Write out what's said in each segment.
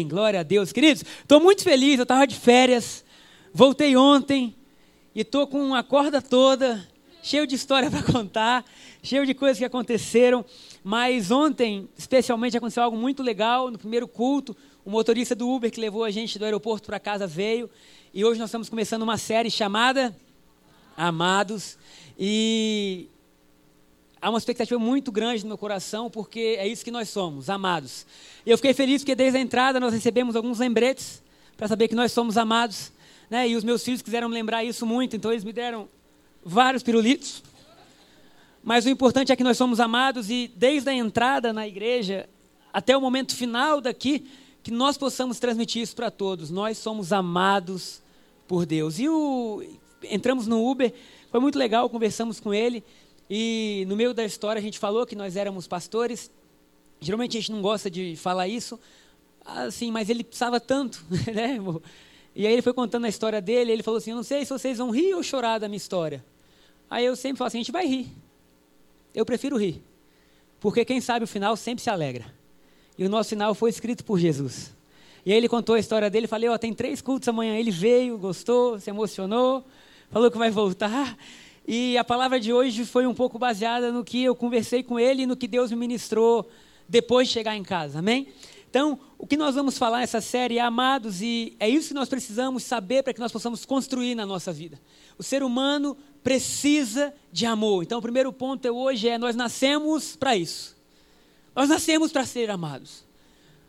Glória a Deus, queridos. Estou muito feliz, eu estava de férias, voltei ontem e estou com uma corda toda, cheio de história para contar, cheio de coisas que aconteceram. Mas ontem, especialmente, aconteceu algo muito legal. No primeiro culto, o motorista do Uber que levou a gente do aeroporto para casa veio. E hoje nós estamos começando uma série chamada Amados. E há uma expectativa muito grande no meu coração, porque é isso que nós somos, amados. E eu fiquei feliz porque desde a entrada nós recebemos alguns lembretes para saber que nós somos amados. Né? E os meus filhos quiseram lembrar isso muito, então eles me deram vários pirulitos. Mas o importante é que nós somos amados e desde a entrada na igreja até o momento final daqui, que nós possamos transmitir isso para todos. Nós somos amados por Deus. E o, entramos no Uber, foi muito legal, conversamos com ele. E no meio da história a gente falou que nós éramos pastores. Geralmente a gente não gosta de falar isso, assim, mas ele precisava tanto, né? E aí ele foi contando a história dele, ele falou assim: "Eu não sei se vocês vão rir ou chorar da minha história". Aí eu sempre falo assim: "A gente vai rir". Eu prefiro rir. Porque quem sabe o final sempre se alegra. E o nosso final foi escrito por Jesus. E aí ele contou a história dele, falei, ó, tem três cultos amanhã. Ele veio, gostou, se emocionou, falou que vai voltar. E a palavra de hoje foi um pouco baseada no que eu conversei com ele e no que Deus me ministrou depois de chegar em casa. Amém? Então, o que nós vamos falar nessa série é amados, e é isso que nós precisamos saber para que nós possamos construir na nossa vida. O ser humano precisa de amor. Então, o primeiro ponto hoje é: nós nascemos para isso. Nós nascemos para ser amados.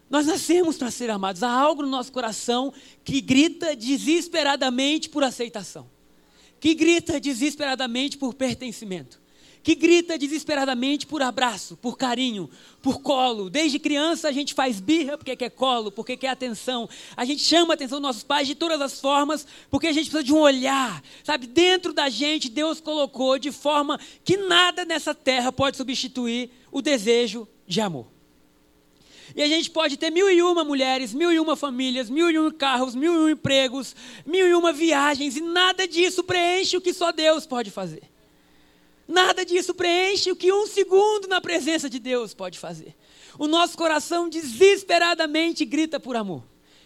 Nós nascemos para ser amados. Há algo no nosso coração que grita desesperadamente por aceitação que grita desesperadamente por pertencimento, que grita desesperadamente por abraço, por carinho, por colo. Desde criança a gente faz birra porque quer colo, porque quer atenção. A gente chama a atenção dos nossos pais de todas as formas, porque a gente precisa de um olhar. Sabe, dentro da gente Deus colocou de forma que nada nessa terra pode substituir o desejo de amor. E a gente pode ter mil e uma mulheres, mil e uma famílias, mil e um carros, mil e um empregos, mil e uma viagens, e nada disso preenche o que só Deus pode fazer. Nada disso preenche o que um segundo na presença de Deus pode fazer. O nosso coração desesperadamente grita por amor.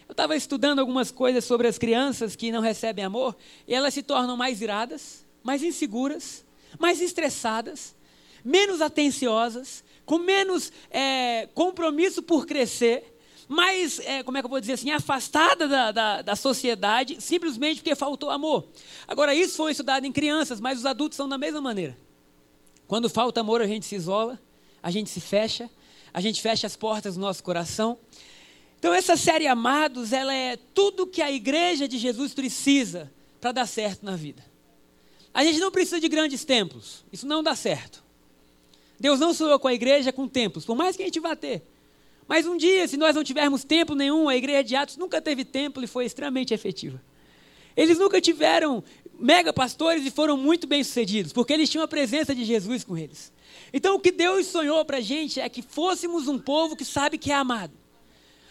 Eu estava estudando algumas coisas sobre as crianças que não recebem amor, e elas se tornam mais iradas, mais inseguras, mais estressadas, menos atenciosas, com menos é, compromisso por crescer, mais, é, como é que eu vou dizer assim, afastada da, da, da, sociedade, simplesmente porque faltou amor. Agora, isso foi estudado em crianças, mas os adultos são da mesma maneira. Quando falta amor, a gente se isola, a gente se fecha, a gente fecha as portas do nosso coração. Então, essa série Amados, ela é tudo que a igreja de Jesus precisa para dar certo na vida. A gente não precisa de grandes templos, isso não dá certo. Deus não sonhou com a igreja com templos, por mais que a gente vá ter. Mas um dia, se nós não tivermos templo nenhum, a igreja de Atos nunca teve templo e foi extremamente efetiva. Eles nunca tiveram mega pastores e foram muito bem sucedidos, porque eles tinham a presença de Jesus com eles. Então, o que Deus sonhou para a gente é que fôssemos um povo que sabe que é amado.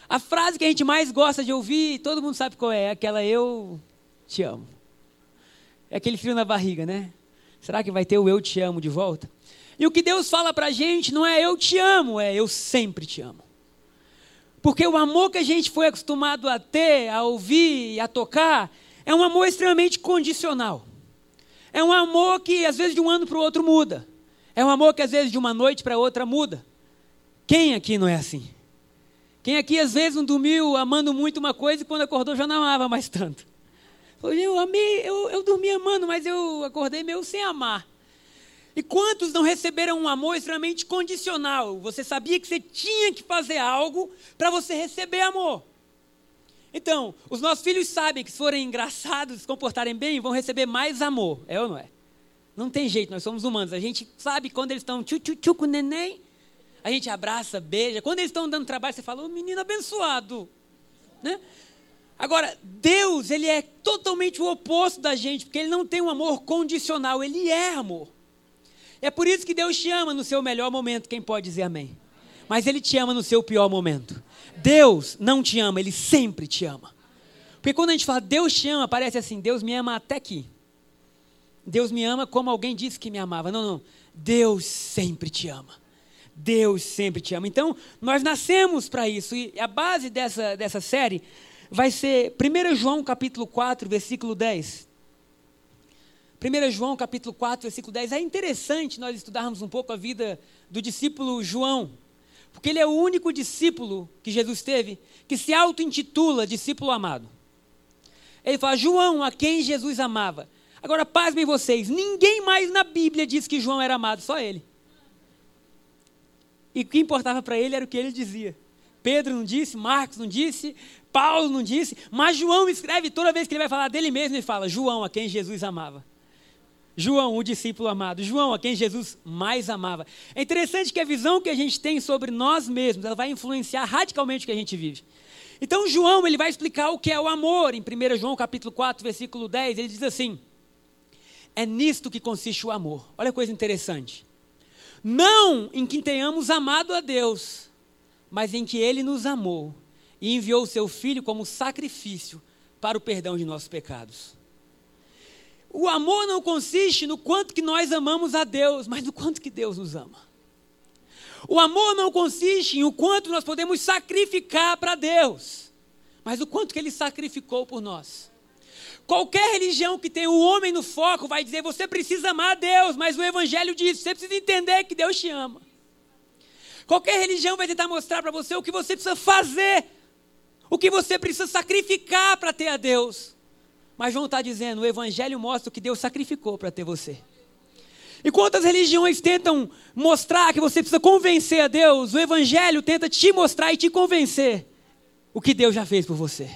A frase que a gente mais gosta de ouvir, todo mundo sabe qual é, é aquela eu te amo. É aquele frio na barriga, né? Será que vai ter o eu te amo de volta? E o que Deus fala para a gente não é eu te amo, é eu sempre te amo. Porque o amor que a gente foi acostumado a ter, a ouvir a tocar, é um amor extremamente condicional. É um amor que às vezes de um ano para o outro muda. É um amor que às vezes de uma noite para outra muda. Quem aqui não é assim? Quem aqui às vezes não dormiu amando muito uma coisa e quando acordou já não amava mais tanto? Eu amei, eu, eu dormi amando, mas eu acordei meio sem amar. E quantos não receberam um amor extremamente condicional? Você sabia que você tinha que fazer algo para você receber amor. Então, os nossos filhos sabem que se forem engraçados, se comportarem bem, vão receber mais amor. É ou não é? Não tem jeito, nós somos humanos. A gente sabe quando eles estão tchu, tchu, tchu com o neném, a gente abraça, beija. Quando eles estão dando trabalho, você fala, ô oh, menino abençoado. Né? Agora, Deus, ele é totalmente o oposto da gente, porque ele não tem um amor condicional, ele é amor. É por isso que Deus te ama no seu melhor momento. Quem pode dizer amém? Mas Ele te ama no seu pior momento. Deus não te ama, Ele sempre te ama. Porque quando a gente fala Deus te ama, parece assim: Deus me ama até aqui. Deus me ama como alguém disse que me amava. Não, não. Deus sempre te ama. Deus sempre te ama. Então, nós nascemos para isso. E a base dessa, dessa série vai ser 1 João capítulo 4, versículo 10. 1 João capítulo 4, versículo 10. É interessante nós estudarmos um pouco a vida do discípulo João, porque ele é o único discípulo que Jesus teve que se auto-intitula discípulo amado. Ele fala, João, a quem Jesus amava. Agora, pasmem vocês, ninguém mais na Bíblia diz que João era amado, só ele. E o que importava para ele era o que ele dizia. Pedro não disse, Marcos não disse, Paulo não disse, mas João escreve toda vez que ele vai falar dele mesmo, ele fala: João, a quem Jesus amava. João, o discípulo amado. João, a quem Jesus mais amava. É interessante que a visão que a gente tem sobre nós mesmos, ela vai influenciar radicalmente o que a gente vive. Então, João, ele vai explicar o que é o amor. Em 1 João, capítulo 4, versículo 10, ele diz assim: É nisto que consiste o amor. Olha que coisa interessante. Não em que tenhamos amado a Deus, mas em que ele nos amou e enviou o seu filho como sacrifício para o perdão de nossos pecados. O amor não consiste no quanto que nós amamos a Deus, mas no quanto que Deus nos ama. O amor não consiste em o quanto nós podemos sacrificar para Deus, mas o quanto que Ele sacrificou por nós. Qualquer religião que tenha o homem no foco vai dizer você precisa amar a Deus, mas o Evangelho diz você precisa entender que Deus te ama. Qualquer religião vai tentar mostrar para você o que você precisa fazer, o que você precisa sacrificar para ter a Deus. Mas João está dizendo: o Evangelho mostra o que Deus sacrificou para ter você. E quantas religiões tentam mostrar que você precisa convencer a Deus, o Evangelho tenta te mostrar e te convencer o que Deus já fez por você.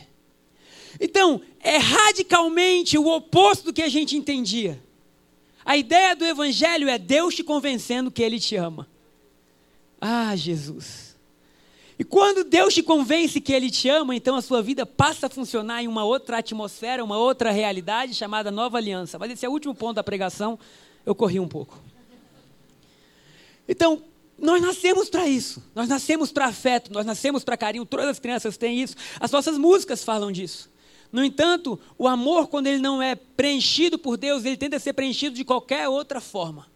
Então, é radicalmente o oposto do que a gente entendia. A ideia do Evangelho é Deus te convencendo que Ele te ama. Ah, Jesus. E quando Deus te convence que Ele te ama, então a sua vida passa a funcionar em uma outra atmosfera, uma outra realidade chamada nova aliança. Mas esse é o último ponto da pregação, eu corri um pouco. Então, nós nascemos para isso. Nós nascemos para afeto, nós nascemos para carinho. Todas as crianças têm isso. As nossas músicas falam disso. No entanto, o amor, quando ele não é preenchido por Deus, ele tenta ser preenchido de qualquer outra forma.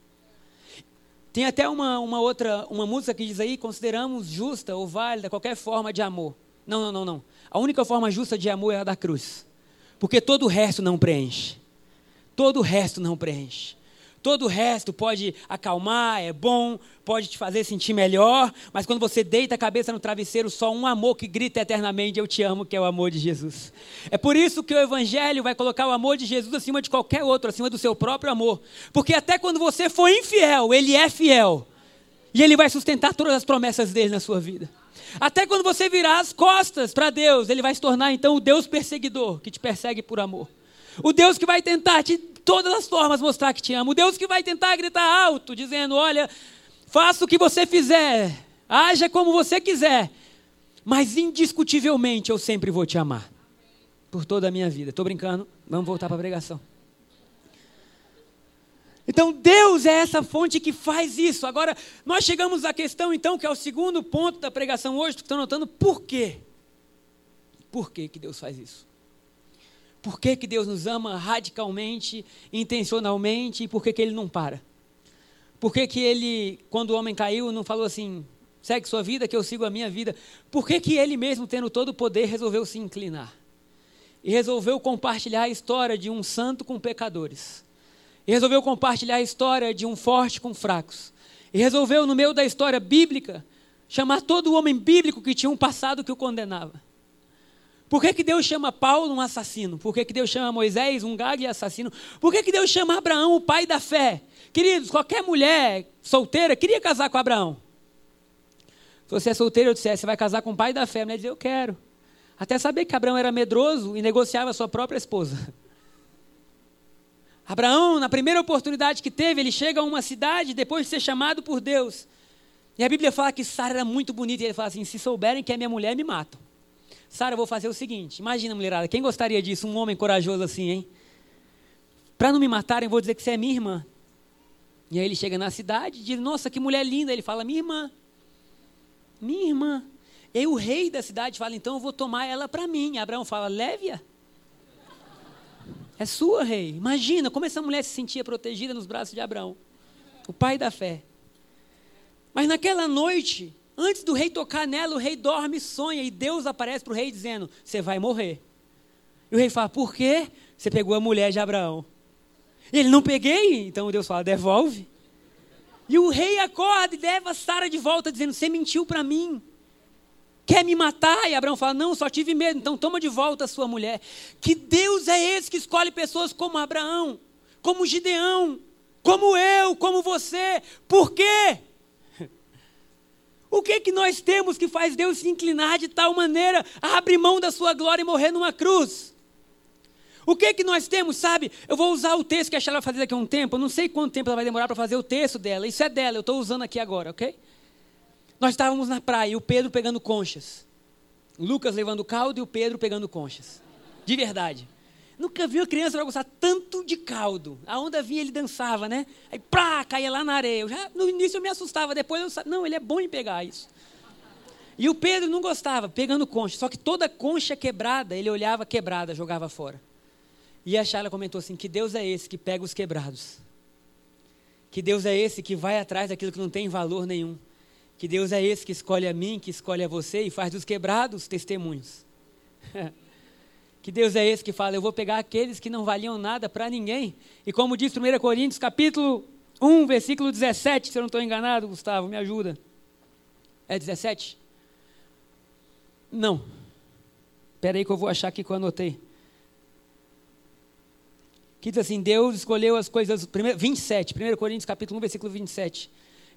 Tem até uma, uma outra, uma música que diz aí, consideramos justa ou válida qualquer forma de amor. Não, não, não, não. A única forma justa de amor é a da cruz. Porque todo o resto não preenche. Todo o resto não preenche. Todo o resto pode acalmar, é bom, pode te fazer sentir melhor, mas quando você deita a cabeça no travesseiro, só um amor que grita eternamente: Eu te amo, que é o amor de Jesus. É por isso que o Evangelho vai colocar o amor de Jesus acima de qualquer outro, acima do seu próprio amor. Porque até quando você for infiel, Ele é fiel. E Ele vai sustentar todas as promessas dele na sua vida. Até quando você virar as costas para Deus, Ele vai se tornar então o Deus perseguidor, que te persegue por amor. O Deus que vai tentar te todas as formas mostrar que te ama. O Deus que vai tentar gritar alto, dizendo: Olha, faça o que você fizer, haja como você quiser, mas indiscutivelmente eu sempre vou te amar. Por toda a minha vida. Estou brincando, vamos voltar para a pregação. Então Deus é essa fonte que faz isso. Agora, nós chegamos à questão, então, que é o segundo ponto da pregação hoje, que estão notando, por quê? Por que, que Deus faz isso? Por que, que Deus nos ama radicalmente, intencionalmente e por que, que Ele não para? Por que, que Ele, quando o homem caiu, não falou assim, segue sua vida que eu sigo a minha vida? Por que, que Ele mesmo, tendo todo o poder, resolveu se inclinar? E resolveu compartilhar a história de um santo com pecadores. E resolveu compartilhar a história de um forte com fracos. E resolveu, no meio da história bíblica, chamar todo o homem bíblico que tinha um passado que o condenava. Por que, que Deus chama Paulo um assassino? Por que, que Deus chama Moisés um gago assassino? Por que, que Deus chama Abraão o pai da fé? Queridos, qualquer mulher solteira queria casar com Abraão. Se você é solteiro, eu dissesse, você vai casar com o pai da fé. A mulher dizia, eu quero. Até saber que Abraão era medroso e negociava sua própria esposa. Abraão, na primeira oportunidade que teve, ele chega a uma cidade depois de ser chamado por Deus. E a Bíblia fala que Sara era muito bonita. E ele fala assim: se souberem que é minha mulher, me matam. Sara, eu vou fazer o seguinte: imagina, mulherada, quem gostaria disso? Um homem corajoso assim, hein? Para não me matarem, vou dizer que você é minha irmã. E aí ele chega na cidade e diz: Nossa, que mulher linda. Ele fala: Minha irmã. Minha irmã. E aí o rei da cidade fala: Então eu vou tomar ela para mim. Abraão fala: Leve-a. É sua, rei. Imagina como essa mulher se sentia protegida nos braços de Abraão, o pai da fé. Mas naquela noite, antes do rei tocar nela, o rei dorme e sonha, e Deus aparece para o rei dizendo: Você vai morrer. E o rei fala: Por quê? Você pegou a mulher de Abraão. E ele não peguei, então Deus fala: Devolve. E o rei acorda e leva Sara de volta, dizendo: Você mentiu para mim. Quer me matar? E Abraão fala: Não, só tive medo, então toma de volta a sua mulher. Que Deus é esse que escolhe pessoas como Abraão, como Gideão, como eu, como você. Por quê? O que que nós temos que faz Deus se inclinar de tal maneira a abrir mão da sua glória e morrer numa cruz? O que que nós temos, sabe? Eu vou usar o texto que a Sheila vai fazer daqui a um tempo. Eu não sei quanto tempo ela vai demorar para fazer o texto dela. Isso é dela, eu estou usando aqui agora, ok? Nós estávamos na praia e o Pedro pegando conchas. Lucas levando caldo e o Pedro pegando conchas. De verdade. Nunca vi uma criança gostar tanto de caldo. A onda vinha, ele dançava, né? Aí, pá, caía lá na areia. Eu já, no início eu me assustava, depois eu não, ele é bom em pegar isso. E o Pedro não gostava, pegando concha. Só que toda concha quebrada, ele olhava quebrada, jogava fora. E a Charla comentou assim: que Deus é esse que pega os quebrados. Que Deus é esse que vai atrás daquilo que não tem valor nenhum. Que Deus é esse que escolhe a mim, que escolhe a você e faz dos quebrados testemunhos. que Deus é esse que fala: eu vou pegar aqueles que não valiam nada para ninguém. E como diz 1 Coríntios, capítulo 1, versículo 17, se eu não estou enganado, Gustavo, me ajuda. É 17? Não. Espera aí que eu vou achar aqui que eu anotei que diz assim: Deus escolheu as coisas. 27, 1 Coríntios capítulo 1, versículo 27.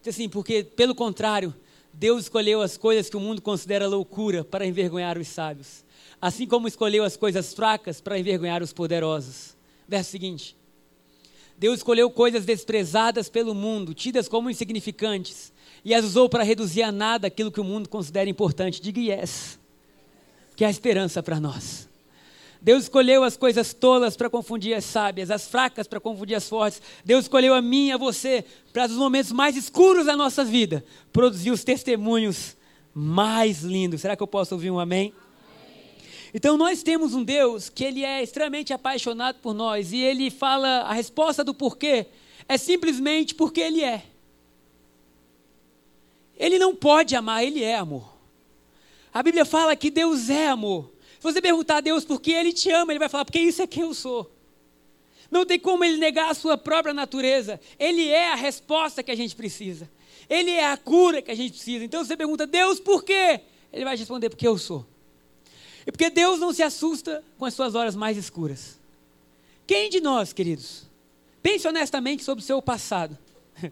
Diz assim: porque, pelo contrário, Deus escolheu as coisas que o mundo considera loucura para envergonhar os sábios, assim como escolheu as coisas fracas para envergonhar os poderosos. Verso seguinte: Deus escolheu coisas desprezadas pelo mundo, tidas como insignificantes, e as usou para reduzir a nada aquilo que o mundo considera importante. Diga yes, que é a esperança para nós. Deus escolheu as coisas tolas para confundir as sábias, as fracas para confundir as fortes. Deus escolheu a mim e a você para os momentos mais escuros da nossa vida produzir os testemunhos mais lindos. Será que eu posso ouvir um amém? Então nós temos um Deus que ele é extremamente apaixonado por nós e ele fala a resposta do porquê é simplesmente porque ele é. Ele não pode amar, ele é amor. A Bíblia fala que Deus é amor. Se você perguntar a Deus por que Ele te ama, Ele vai falar, porque isso é quem eu sou. Não tem como Ele negar a sua própria natureza. Ele é a resposta que a gente precisa. Ele é a cura que a gente precisa. Então você pergunta, Deus, por quê? Ele vai responder, porque eu sou. E porque Deus não se assusta com as suas horas mais escuras. Quem de nós, queridos, pense honestamente sobre o seu passado.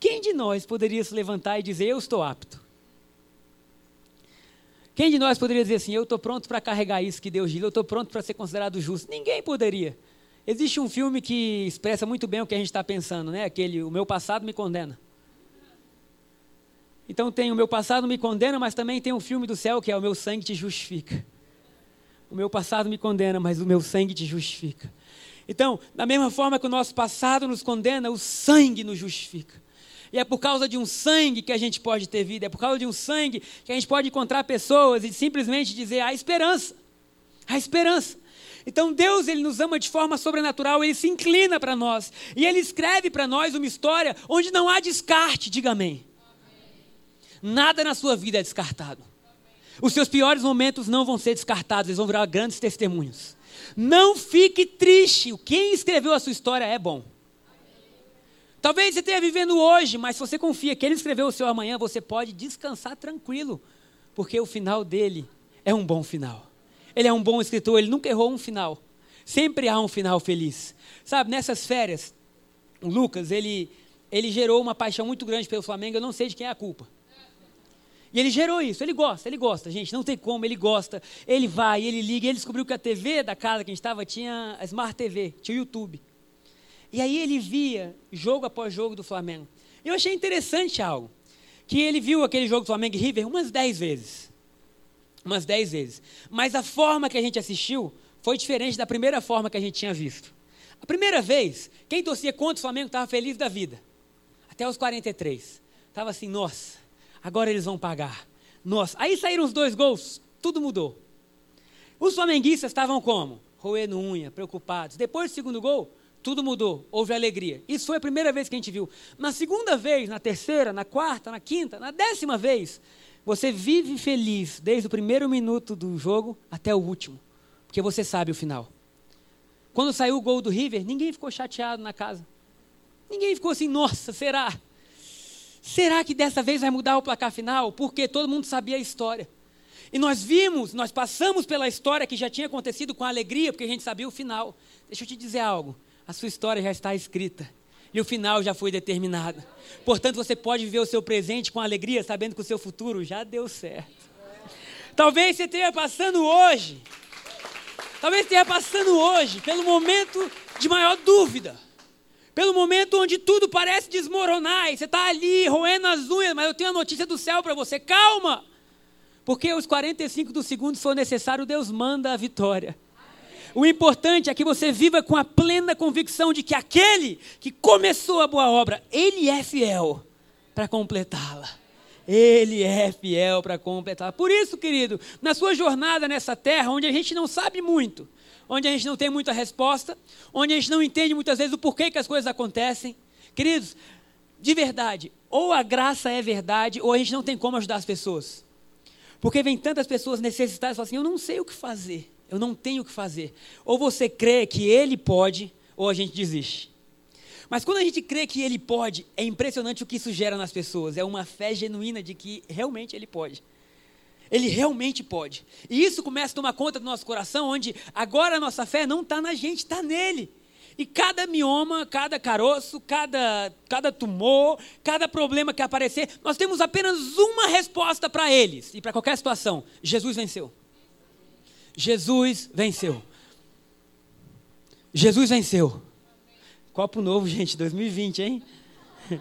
Quem de nós poderia se levantar e dizer, eu estou apto? Quem de nós poderia dizer assim, eu estou pronto para carregar isso que Deus diz, eu estou pronto para ser considerado justo? Ninguém poderia. Existe um filme que expressa muito bem o que a gente está pensando, né? Aquele, o meu passado me condena. Então tem o meu passado me condena, mas também tem um filme do céu que é o meu sangue te justifica. O meu passado me condena, mas o meu sangue te justifica. Então, da mesma forma que o nosso passado nos condena, o sangue nos justifica. E é por causa de um sangue que a gente pode ter vida, é por causa de um sangue que a gente pode encontrar pessoas e simplesmente dizer a esperança. A esperança. Então Deus ele nos ama de forma sobrenatural, ele se inclina para nós e ele escreve para nós uma história onde não há descarte, diga amém. amém. Nada na sua vida é descartado. Amém. Os seus piores momentos não vão ser descartados, eles vão virar grandes testemunhos. Não fique triste, quem escreveu a sua história é bom. Talvez você esteja vivendo hoje, mas se você confia que Ele escreveu o seu amanhã, você pode descansar tranquilo, porque o final dele é um bom final. Ele é um bom escritor, ele nunca errou um final. Sempre há um final feliz. Sabe, nessas férias, o Lucas, ele, ele gerou uma paixão muito grande pelo Flamengo, eu não sei de quem é a culpa. E ele gerou isso, ele gosta, ele gosta, gente, não tem como, ele gosta. Ele vai, ele liga, ele descobriu que a TV da casa que a gente estava tinha a Smart TV, tinha o YouTube. E aí ele via jogo após jogo do Flamengo. Eu achei interessante algo. Que ele viu aquele jogo do Flamengo e River umas 10 vezes. Umas 10 vezes. Mas a forma que a gente assistiu foi diferente da primeira forma que a gente tinha visto. A primeira vez, quem torcia contra o Flamengo estava feliz da vida. Até os 43. Estava assim, nossa, agora eles vão pagar. Nossa, aí saíram os dois gols, tudo mudou. Os flamenguistas estavam como? Roendo unha, preocupados. Depois do segundo gol, tudo mudou, houve alegria. Isso foi a primeira vez que a gente viu. Na segunda vez, na terceira, na quarta, na quinta, na décima vez, você vive feliz desde o primeiro minuto do jogo até o último, porque você sabe o final. Quando saiu o gol do River, ninguém ficou chateado na casa. Ninguém ficou assim, nossa, será? Será que dessa vez vai mudar o placar final? Porque todo mundo sabia a história. E nós vimos, nós passamos pela história que já tinha acontecido com alegria, porque a gente sabia o final. Deixa eu te dizer algo a sua história já está escrita. E o final já foi determinado. Portanto, você pode viver o seu presente com alegria, sabendo que o seu futuro já deu certo. Talvez você esteja passando hoje, talvez esteja passando hoje pelo momento de maior dúvida. Pelo momento onde tudo parece desmoronar e você está ali roendo as unhas, mas eu tenho a notícia do céu para você. Calma! Porque os 45 do segundo, se for necessário, Deus manda a vitória. O importante é que você viva com a plena convicção de que aquele que começou a boa obra, ele é fiel para completá-la. Ele é fiel para completá-la. Por isso, querido, na sua jornada nessa terra, onde a gente não sabe muito, onde a gente não tem muita resposta, onde a gente não entende muitas vezes o porquê que as coisas acontecem, queridos, de verdade, ou a graça é verdade, ou a gente não tem como ajudar as pessoas. Porque vem tantas pessoas necessitadas e falam assim: eu não sei o que fazer eu não tenho o que fazer. Ou você crê que ele pode, ou a gente desiste. Mas quando a gente crê que ele pode, é impressionante o que isso gera nas pessoas. É uma fé genuína de que realmente ele pode. Ele realmente pode. E isso começa a tomar conta do nosso coração, onde agora a nossa fé não está na gente, está nele. E cada mioma, cada caroço, cada, cada tumor, cada problema que aparecer, nós temos apenas uma resposta para eles e para qualquer situação: Jesus venceu. Jesus venceu. Jesus venceu. Copo novo, gente, 2020, hein?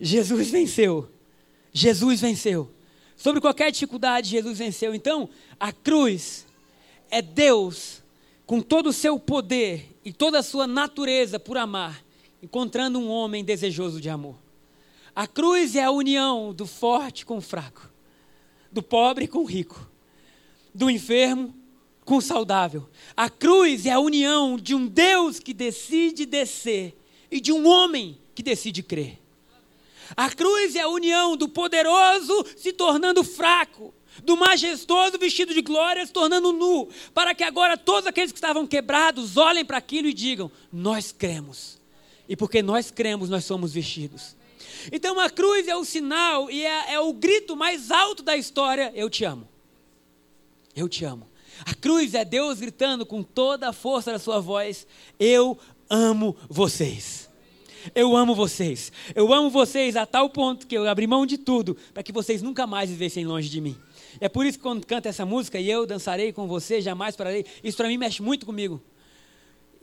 Jesus venceu. Jesus venceu. Sobre qualquer dificuldade, Jesus venceu. Então, a cruz é Deus, com todo o seu poder e toda a sua natureza por amar, encontrando um homem desejoso de amor. A cruz é a união do forte com o fraco, do pobre com o rico, do enfermo com o saudável. A cruz é a união de um Deus que decide descer e de um homem que decide crer. A cruz é a união do poderoso se tornando fraco, do majestoso vestido de glória se tornando nu, para que agora todos aqueles que estavam quebrados olhem para aquilo e digam: Nós cremos. E porque nós cremos, nós somos vestidos. Então a cruz é o sinal e é, é o grito mais alto da história: Eu te amo. Eu te amo. A cruz é Deus gritando com toda a força da sua voz: Eu amo vocês. Eu amo vocês. Eu amo vocês a tal ponto que eu abri mão de tudo para que vocês nunca mais vivessem longe de mim. É por isso que quando canta essa música e eu dançarei com você, jamais pararei, isso para mim mexe muito comigo.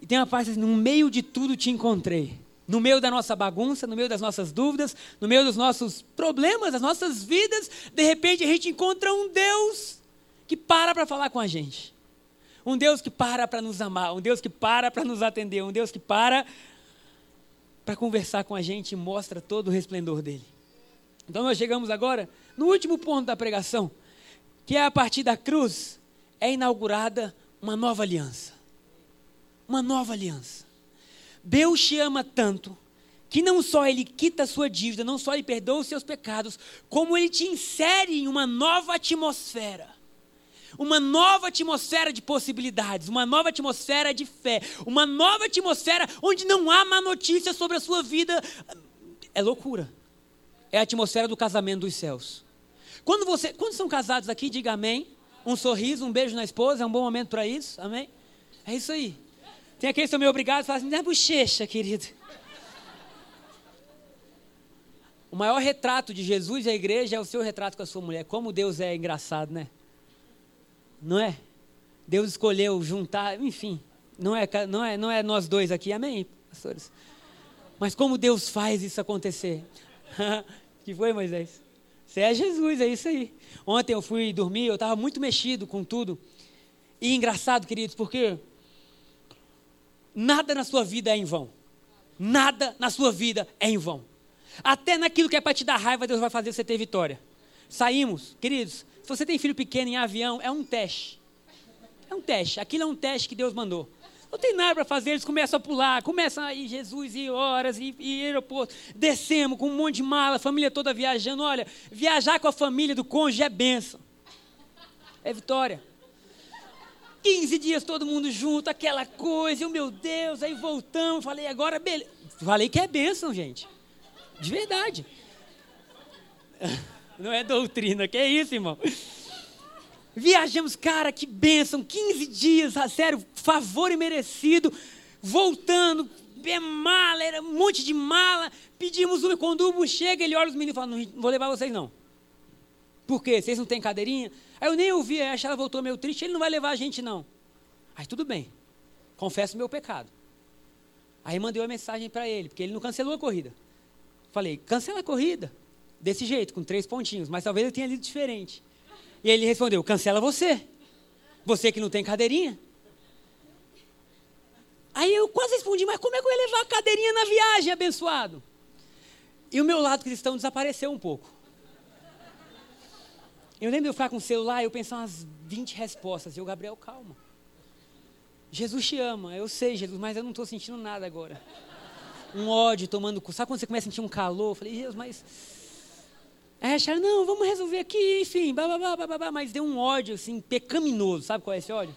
E tem uma parte assim, no meio de tudo te encontrei. No meio da nossa bagunça, no meio das nossas dúvidas, no meio dos nossos problemas, das nossas vidas, de repente a gente encontra um Deus que para para falar com a gente. Um Deus que para para nos amar, um Deus que para para nos atender, um Deus que para para conversar com a gente e mostra todo o resplendor dele. Então nós chegamos agora no último ponto da pregação, que é a partir da cruz é inaugurada uma nova aliança. Uma nova aliança. Deus te ama tanto que não só ele quita a sua dívida, não só ele perdoa os seus pecados, como ele te insere em uma nova atmosfera uma nova atmosfera de possibilidades, uma nova atmosfera de fé, uma nova atmosfera onde não há má notícia sobre a sua vida. É loucura. É a atmosfera do casamento dos céus. Quando você, quando são casados aqui, diga amém. Um sorriso, um beijo na esposa, é um bom momento para isso, amém? É isso aí. Tem aqueles que são meio obrigados e falam assim, é bochecha, querido. O maior retrato de Jesus e a igreja é o seu retrato com a sua mulher. Como Deus é engraçado, né? Não é? Deus escolheu juntar, enfim, não é, não é, não é nós dois aqui, amém, pastores? Mas como Deus faz isso acontecer? que foi, Moisés? Você é Jesus, é isso aí. Ontem eu fui dormir, eu estava muito mexido com tudo. E engraçado, queridos, porque nada na sua vida é em vão. Nada na sua vida é em vão. Até naquilo que é para te dar raiva, Deus vai fazer você ter vitória. Saímos, queridos, se você tem filho pequeno em avião, é um teste. É um teste. Aquilo é um teste que Deus mandou. Não tem nada para fazer, eles começam a pular, começam a ir Jesus e horas e, e aeroporto. Descemos com um monte de mala, a família toda viajando. Olha, viajar com a família do cônjuge é benção. É vitória. 15 dias todo mundo junto, aquela coisa, e, meu Deus, aí voltamos, falei, agora beleza. Falei que é bênção, gente. De verdade. Não é doutrina, que é isso, irmão. Viajamos, cara, que bênção, 15 dias, a sério, favor imerecido, voltando, bem mala, era um monte de mala, pedimos Uber, quando o Uber chega, ele olha os meninos e fala, não vou levar vocês não. Por quê? Vocês não têm cadeirinha? Aí eu nem ouvi, a ela voltou meio triste, ele não vai levar a gente não. Aí tudo bem, confesso meu pecado. Aí mandei uma mensagem para ele, porque ele não cancelou a corrida. Falei, cancela a corrida. Desse jeito, com três pontinhos, mas talvez eu tenha lido diferente. E ele respondeu: cancela você. Você que não tem cadeirinha. Aí eu quase respondi: mas como é que eu ia levar a cadeirinha na viagem, abençoado? E o meu lado cristão desapareceu um pouco. Eu lembro de eu ficar com o celular e eu pensar umas 20 respostas. E o Gabriel, calma. Jesus te ama, eu sei, Jesus, mas eu não estou sentindo nada agora. Um ódio tomando. Sabe quando você começa a sentir um calor? Eu falei, Jesus, mas Aí acharam, não, vamos resolver aqui, enfim, babá, babá, mas deu um ódio assim, pecaminoso, sabe qual é esse ódio?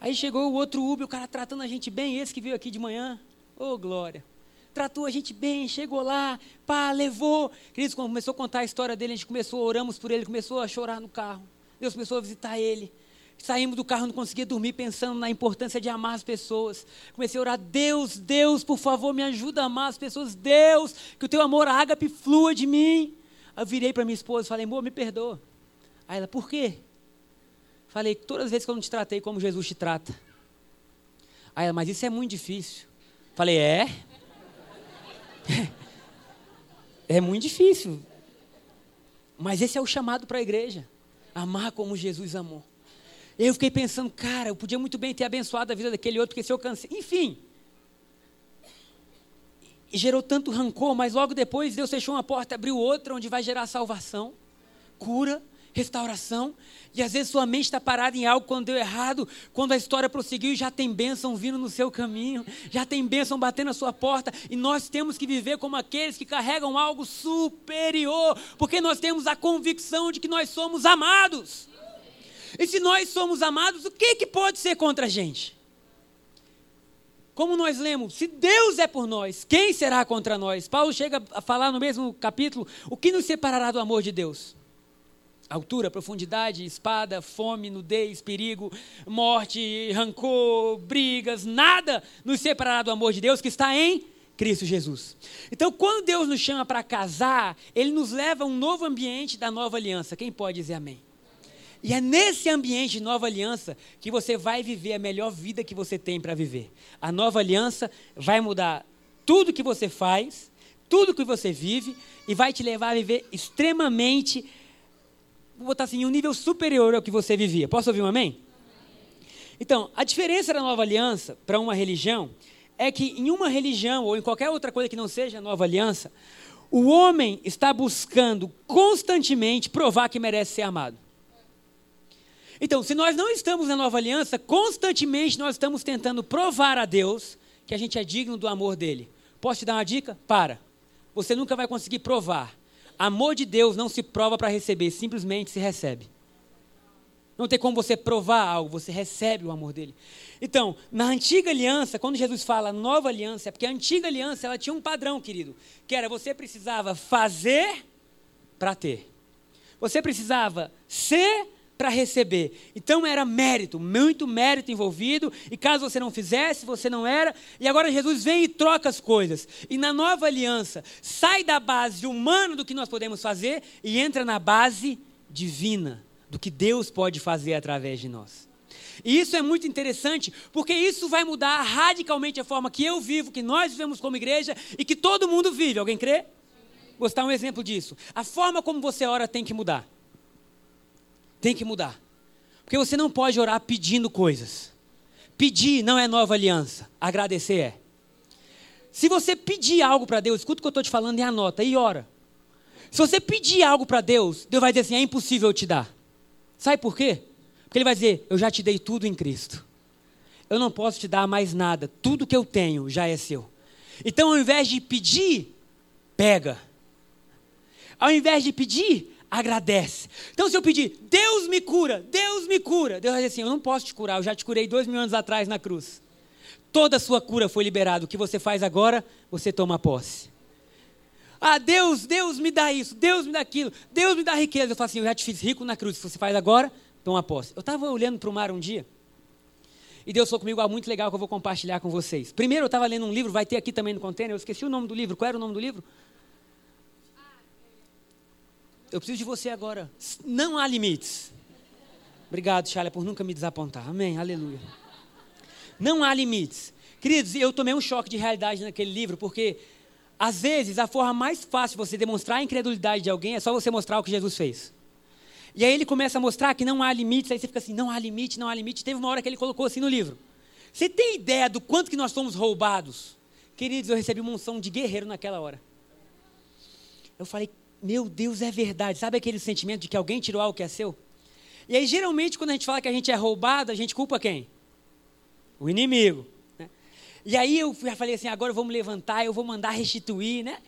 Aí chegou o outro Uber, o cara tratando a gente bem, esse que veio aqui de manhã, ô oh, glória. Tratou a gente bem, chegou lá, pá, levou. Quando começou a contar a história dele, a gente começou, oramos por ele, começou a chorar no carro. Deus começou a visitar ele. Saímos do carro, não conseguia dormir pensando na importância de amar as pessoas. Comecei a orar, Deus, Deus, por favor, me ajuda a amar as pessoas. Deus, que o teu amor ágape flua de mim. Eu virei para minha esposa e falei, amor, me perdoa. Aí ela, por quê? Falei, todas as vezes que eu não te tratei como Jesus te trata. Aí ela, mas isso é muito difícil. Falei, é? é muito difícil. Mas esse é o chamado para a igreja. Amar como Jesus amou. Eu fiquei pensando, cara, eu podia muito bem ter abençoado a vida daquele outro, porque se eu cansei. Enfim. E gerou tanto rancor, mas logo depois Deus fechou uma porta, abriu outra, onde vai gerar salvação, cura, restauração. E às vezes sua mente está parada em algo quando deu errado, quando a história prosseguiu, já tem bênção vindo no seu caminho, já tem bênção batendo na sua porta, e nós temos que viver como aqueles que carregam algo superior, porque nós temos a convicção de que nós somos amados. E se nós somos amados, o que, que pode ser contra a gente? Como nós lemos, se Deus é por nós, quem será contra nós? Paulo chega a falar no mesmo capítulo: o que nos separará do amor de Deus? Altura, profundidade, espada, fome, nudez, perigo, morte, rancor, brigas, nada nos separará do amor de Deus que está em Cristo Jesus. Então, quando Deus nos chama para casar, Ele nos leva a um novo ambiente da nova aliança. Quem pode dizer amém? E é nesse ambiente de nova aliança que você vai viver a melhor vida que você tem para viver. A nova aliança vai mudar tudo que você faz, tudo que você vive e vai te levar a viver extremamente, vou botar assim, um nível superior ao que você vivia. Posso ouvir um amém? Então, a diferença da nova aliança para uma religião é que em uma religião ou em qualquer outra coisa que não seja nova aliança, o homem está buscando constantemente provar que merece ser amado. Então, se nós não estamos na nova aliança, constantemente nós estamos tentando provar a Deus que a gente é digno do amor dele. Posso te dar uma dica? Para. Você nunca vai conseguir provar. Amor de Deus não se prova para receber, simplesmente se recebe. Não tem como você provar algo, você recebe o amor dele. Então, na antiga aliança, quando Jesus fala nova aliança, é porque a antiga aliança ela tinha um padrão, querido, que era você precisava fazer para ter. Você precisava ser para receber. Então era mérito, muito mérito envolvido, e caso você não fizesse, você não era, e agora Jesus vem e troca as coisas. E na nova aliança, sai da base humana do que nós podemos fazer e entra na base divina, do que Deus pode fazer através de nós. E isso é muito interessante, porque isso vai mudar radicalmente a forma que eu vivo, que nós vivemos como igreja e que todo mundo vive. Alguém crê? Vou dar um exemplo disso. A forma como você ora tem que mudar. Tem que mudar. Porque você não pode orar pedindo coisas. Pedir não é nova aliança, agradecer é. Se você pedir algo para Deus, escuta o que eu estou te falando e anota e ora. Se você pedir algo para Deus, Deus vai dizer assim: é impossível eu te dar. Sabe por quê? Porque Ele vai dizer: eu já te dei tudo em Cristo. eu não posso te dar mais nada. Tudo que eu tenho já é seu. Então, ao invés de pedir, pega. Ao invés de pedir, agradece. Então, se eu pedir, Deus me cura, Deus me cura, Deus vai dizer assim: eu não posso te curar, eu já te curei dois mil anos atrás na cruz. Toda a sua cura foi liberada. O que você faz agora, você toma posse. Ah, Deus, Deus me dá isso, Deus me dá aquilo, Deus me dá riqueza. Eu falo assim: eu já te fiz rico na cruz. Se você faz agora, toma posse. Eu estava olhando para o mar um dia. E Deus falou comigo algo muito legal que eu vou compartilhar com vocês. Primeiro, eu estava lendo um livro, vai ter aqui também no container, eu esqueci o nome do livro. Qual era o nome do livro? Eu preciso de você agora. Não há limites. Obrigado, Charlie, por nunca me desapontar. Amém, aleluia. Não há limites. Queridos, eu tomei um choque de realidade naquele livro, porque às vezes a forma mais fácil de você demonstrar a incredulidade de alguém é só você mostrar o que Jesus fez. E aí ele começa a mostrar que não há limites, aí você fica assim, não há limite, não há limite. Teve uma hora que ele colocou assim no livro. Você tem ideia do quanto que nós somos roubados? Queridos, eu recebi uma unção de guerreiro naquela hora. Eu falei, meu Deus, é verdade. Sabe aquele sentimento de que alguém tirou algo que é seu? E aí, geralmente, quando a gente fala que a gente é roubado, a gente culpa quem? O inimigo. Né? E aí eu já falei assim, agora vamos levantar, eu vou mandar restituir, né?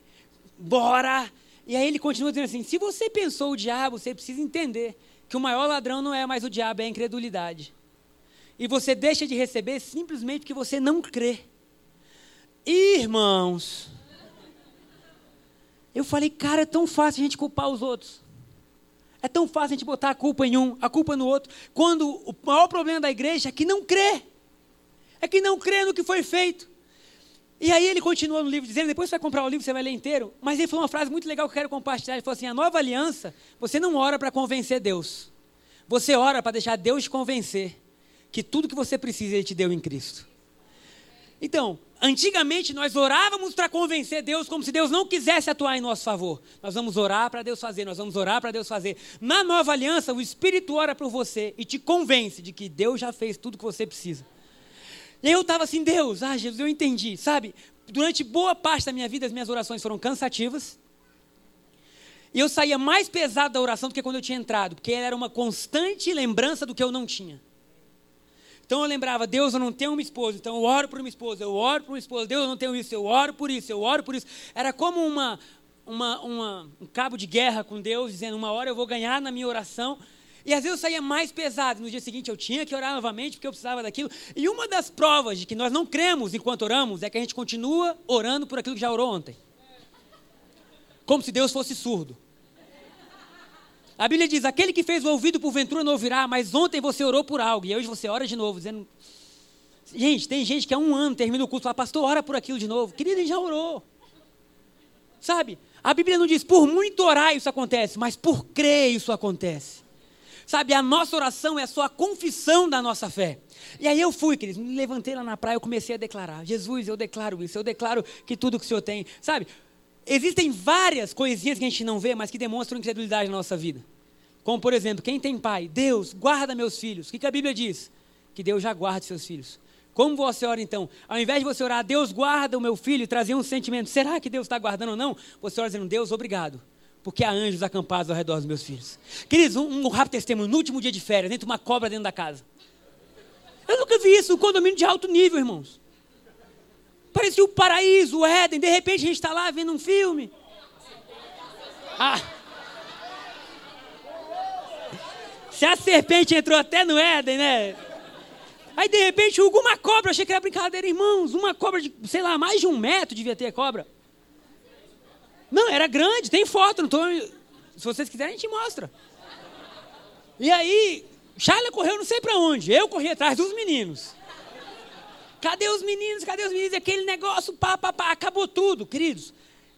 Bora! E aí ele continua dizendo assim: se você pensou o diabo, você precisa entender que o maior ladrão não é mais o diabo, é a incredulidade. E você deixa de receber simplesmente porque você não crê. Irmãos, eu falei, cara, é tão fácil a gente culpar os outros. É tão fácil a gente botar a culpa em um, a culpa no outro, quando o maior problema da igreja é que não crê. É que não crê no que foi feito. E aí ele continua no livro dizendo, depois você vai comprar o livro, você vai ler inteiro, mas ele falou uma frase muito legal que eu quero compartilhar. Ele falou assim: a nova aliança, você não ora para convencer Deus. Você ora para deixar Deus convencer que tudo que você precisa ele te deu em Cristo. Então, antigamente nós orávamos para convencer Deus como se Deus não quisesse atuar em nosso favor. Nós vamos orar para Deus fazer, nós vamos orar para Deus fazer. Na nova aliança, o Espírito ora por você e te convence de que Deus já fez tudo que você precisa. E eu estava assim, Deus, ah, Jesus, eu entendi, sabe? Durante boa parte da minha vida, as minhas orações foram cansativas. E eu saía mais pesado da oração do que quando eu tinha entrado, porque era uma constante lembrança do que eu não tinha. Então eu lembrava, Deus, eu não tenho uma esposa, então eu oro por uma esposa, eu oro por uma esposa, Deus, eu não tenho isso, eu oro por isso, eu oro por isso. Era como uma, uma, uma, um cabo de guerra com Deus, dizendo, uma hora eu vou ganhar na minha oração, e às vezes eu saía mais pesado. No dia seguinte eu tinha que orar novamente porque eu precisava daquilo. E uma das provas de que nós não cremos enquanto oramos é que a gente continua orando por aquilo que já orou ontem. Como se Deus fosse surdo. A Bíblia diz: aquele que fez o ouvido porventura não ouvirá, mas ontem você orou por algo. E hoje você ora de novo, dizendo. Gente, tem gente que há um ano termina o culto e fala, pastor, ora por aquilo de novo. Querido, ele já orou. Sabe? A Bíblia não diz por muito orar isso acontece, mas por crer isso acontece. Sabe, a nossa oração é só a confissão da nossa fé. E aí eu fui, queridos, me levantei lá na praia, eu comecei a declarar: Jesus, eu declaro isso, eu declaro que tudo que o Senhor tem. Sabe, existem várias coisinhas que a gente não vê, mas que demonstram incredulidade na nossa vida. Como, por exemplo, quem tem pai, Deus, guarda meus filhos. O que, a Bíblia diz? Que Deus já guarda seus filhos. Como você ora então? Ao invés de você orar, Deus guarda o meu filho trazer um sentimento, será que Deus está guardando ou não? Você ora dizendo, Deus, obrigado porque há anjos acampados ao redor dos meus filhos. Queridos, um, um rápido testemunho. No último dia de férias, dentro de uma cobra dentro da casa. Eu nunca vi isso, um condomínio de alto nível, irmãos. Parecia o paraíso, o Éden. De repente a gente está lá vendo um filme. Ah. Se a serpente entrou até no Éden, né? Aí de repente uma cobra, achei que era brincadeira, irmãos. Uma cobra de, sei lá, mais de um metro devia ter cobra. Não, era grande, tem foto, não tô... Se vocês quiserem, a gente mostra. E aí, Charla correu não sei para onde. Eu corri atrás dos meninos. Cadê os meninos? Cadê os meninos? Aquele negócio, pá, pá, pá, acabou tudo, queridos.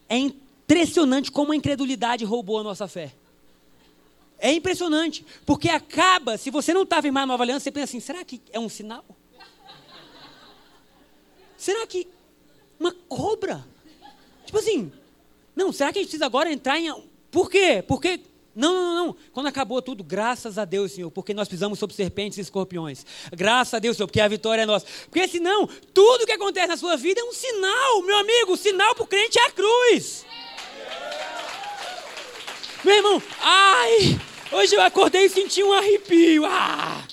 É impressionante como a incredulidade roubou a nossa fé. É impressionante, porque acaba, se você não estava em uma nova aliança, você pensa assim: será que é um sinal? Será que uma cobra? Tipo assim, não, será que a gente precisa agora entrar em. Por quê? Porque. Não, não, não. Quando acabou tudo, graças a Deus, Senhor, porque nós pisamos sobre serpentes e escorpiões. Graças a Deus, Senhor, porque a vitória é nossa. Porque senão, tudo que acontece na sua vida é um sinal, meu amigo. O sinal para o crente é a cruz. Meu irmão, ai, hoje eu acordei e senti um arrepio. Ah!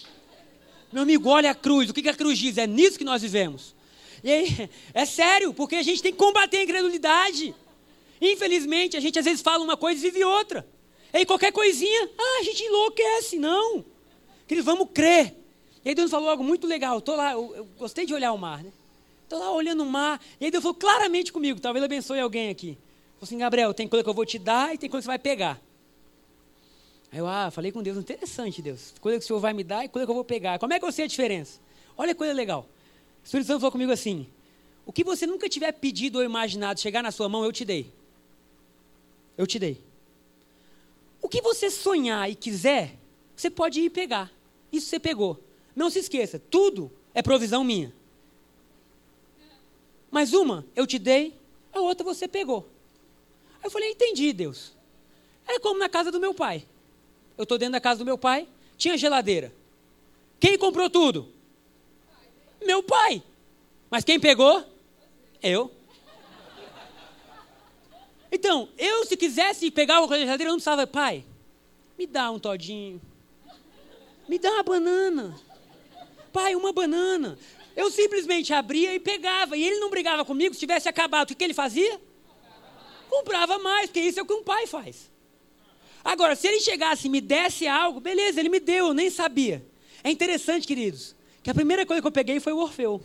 Meu amigo, olha a cruz. O que a cruz diz? É nisso que nós vivemos. E aí, é sério, porque a gente tem que combater a incredulidade. Infelizmente, a gente às vezes fala uma coisa e vive outra. Aí qualquer coisinha, ah, a gente enlouquece. Não. Queridos, vamos crer. E aí Deus falou algo muito legal. Estou lá, eu, eu, gostei de olhar o mar, né? Estou lá olhando o mar. E aí Deus falou claramente comigo, talvez abençoe alguém aqui. Falou assim, Gabriel, tem coisa que eu vou te dar e tem coisa que você vai pegar. Aí eu, ah, falei com Deus, interessante, Deus. Coisa que o Senhor vai me dar e coisa que eu vou pegar. Como é que eu sei a diferença? Olha que coisa legal. O Espírito Santo falou comigo assim: o que você nunca tiver pedido ou imaginado chegar na sua mão, eu te dei. Eu te dei. O que você sonhar e quiser, você pode ir pegar. Isso você pegou. Não se esqueça, tudo é provisão minha. Mas uma eu te dei, a outra você pegou. Aí eu falei, entendi, Deus. É como na casa do meu pai. Eu estou dentro da casa do meu pai, tinha geladeira. Quem comprou tudo? Meu pai. Mas quem pegou? Eu. Então, eu se quisesse pegar uma coisa geladeira, eu não precisava, pai, me dá um todinho. Me dá uma banana. Pai, uma banana. Eu simplesmente abria e pegava. E ele não brigava comigo. Se tivesse acabado, o que, ele fazia? Comprava mais, porque isso é o que um pai faz. Agora, se ele chegasse e me desse algo, beleza, ele me deu, eu nem sabia. É interessante, queridos, que a primeira coisa que eu peguei foi o Orfeu.